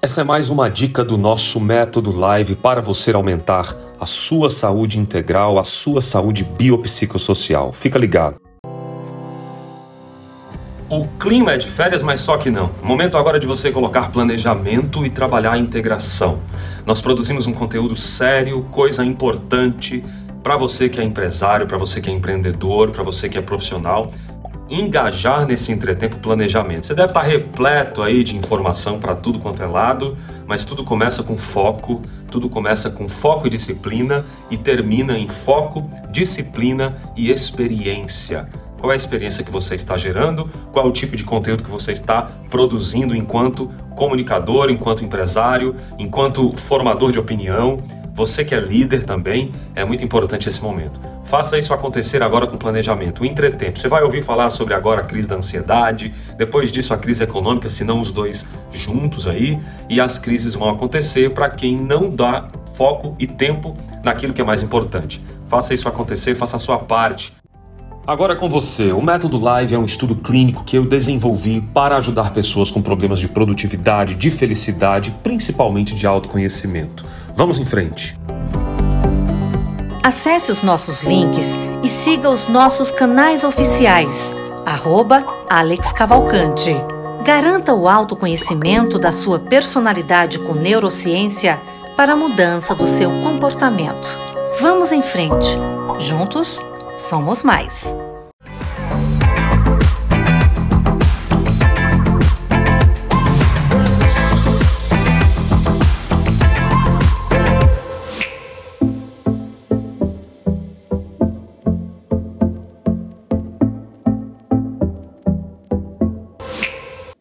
Essa é mais uma dica do nosso método live para você aumentar a sua saúde integral, a sua saúde biopsicossocial. Fica ligado. O clima é de férias, mas só que não. Momento agora é de você colocar planejamento e trabalhar a integração. Nós produzimos um conteúdo sério, coisa importante para você que é empresário, para você que é empreendedor, para você que é profissional engajar nesse entretempo planejamento. Você deve estar repleto aí de informação para tudo quanto é lado, mas tudo começa com foco, tudo começa com foco e disciplina e termina em foco, disciplina e experiência. Qual é a experiência que você está gerando? Qual é o tipo de conteúdo que você está produzindo enquanto comunicador, enquanto empresário, enquanto formador de opinião? Você que é líder também, é muito importante esse momento. Faça isso acontecer agora com planejamento. O entretempo. Você vai ouvir falar sobre agora a crise da ansiedade, depois disso a crise econômica, se não os dois juntos aí, e as crises vão acontecer para quem não dá foco e tempo naquilo que é mais importante. Faça isso acontecer, faça a sua parte. Agora com você, o Método Live é um estudo clínico que eu desenvolvi para ajudar pessoas com problemas de produtividade, de felicidade, principalmente de autoconhecimento. Vamos em frente. Acesse os nossos links e siga os nossos canais oficiais. Arroba Alex Cavalcante. Garanta o autoconhecimento da sua personalidade com neurociência para a mudança do seu comportamento. Vamos em frente. Juntos, somos mais.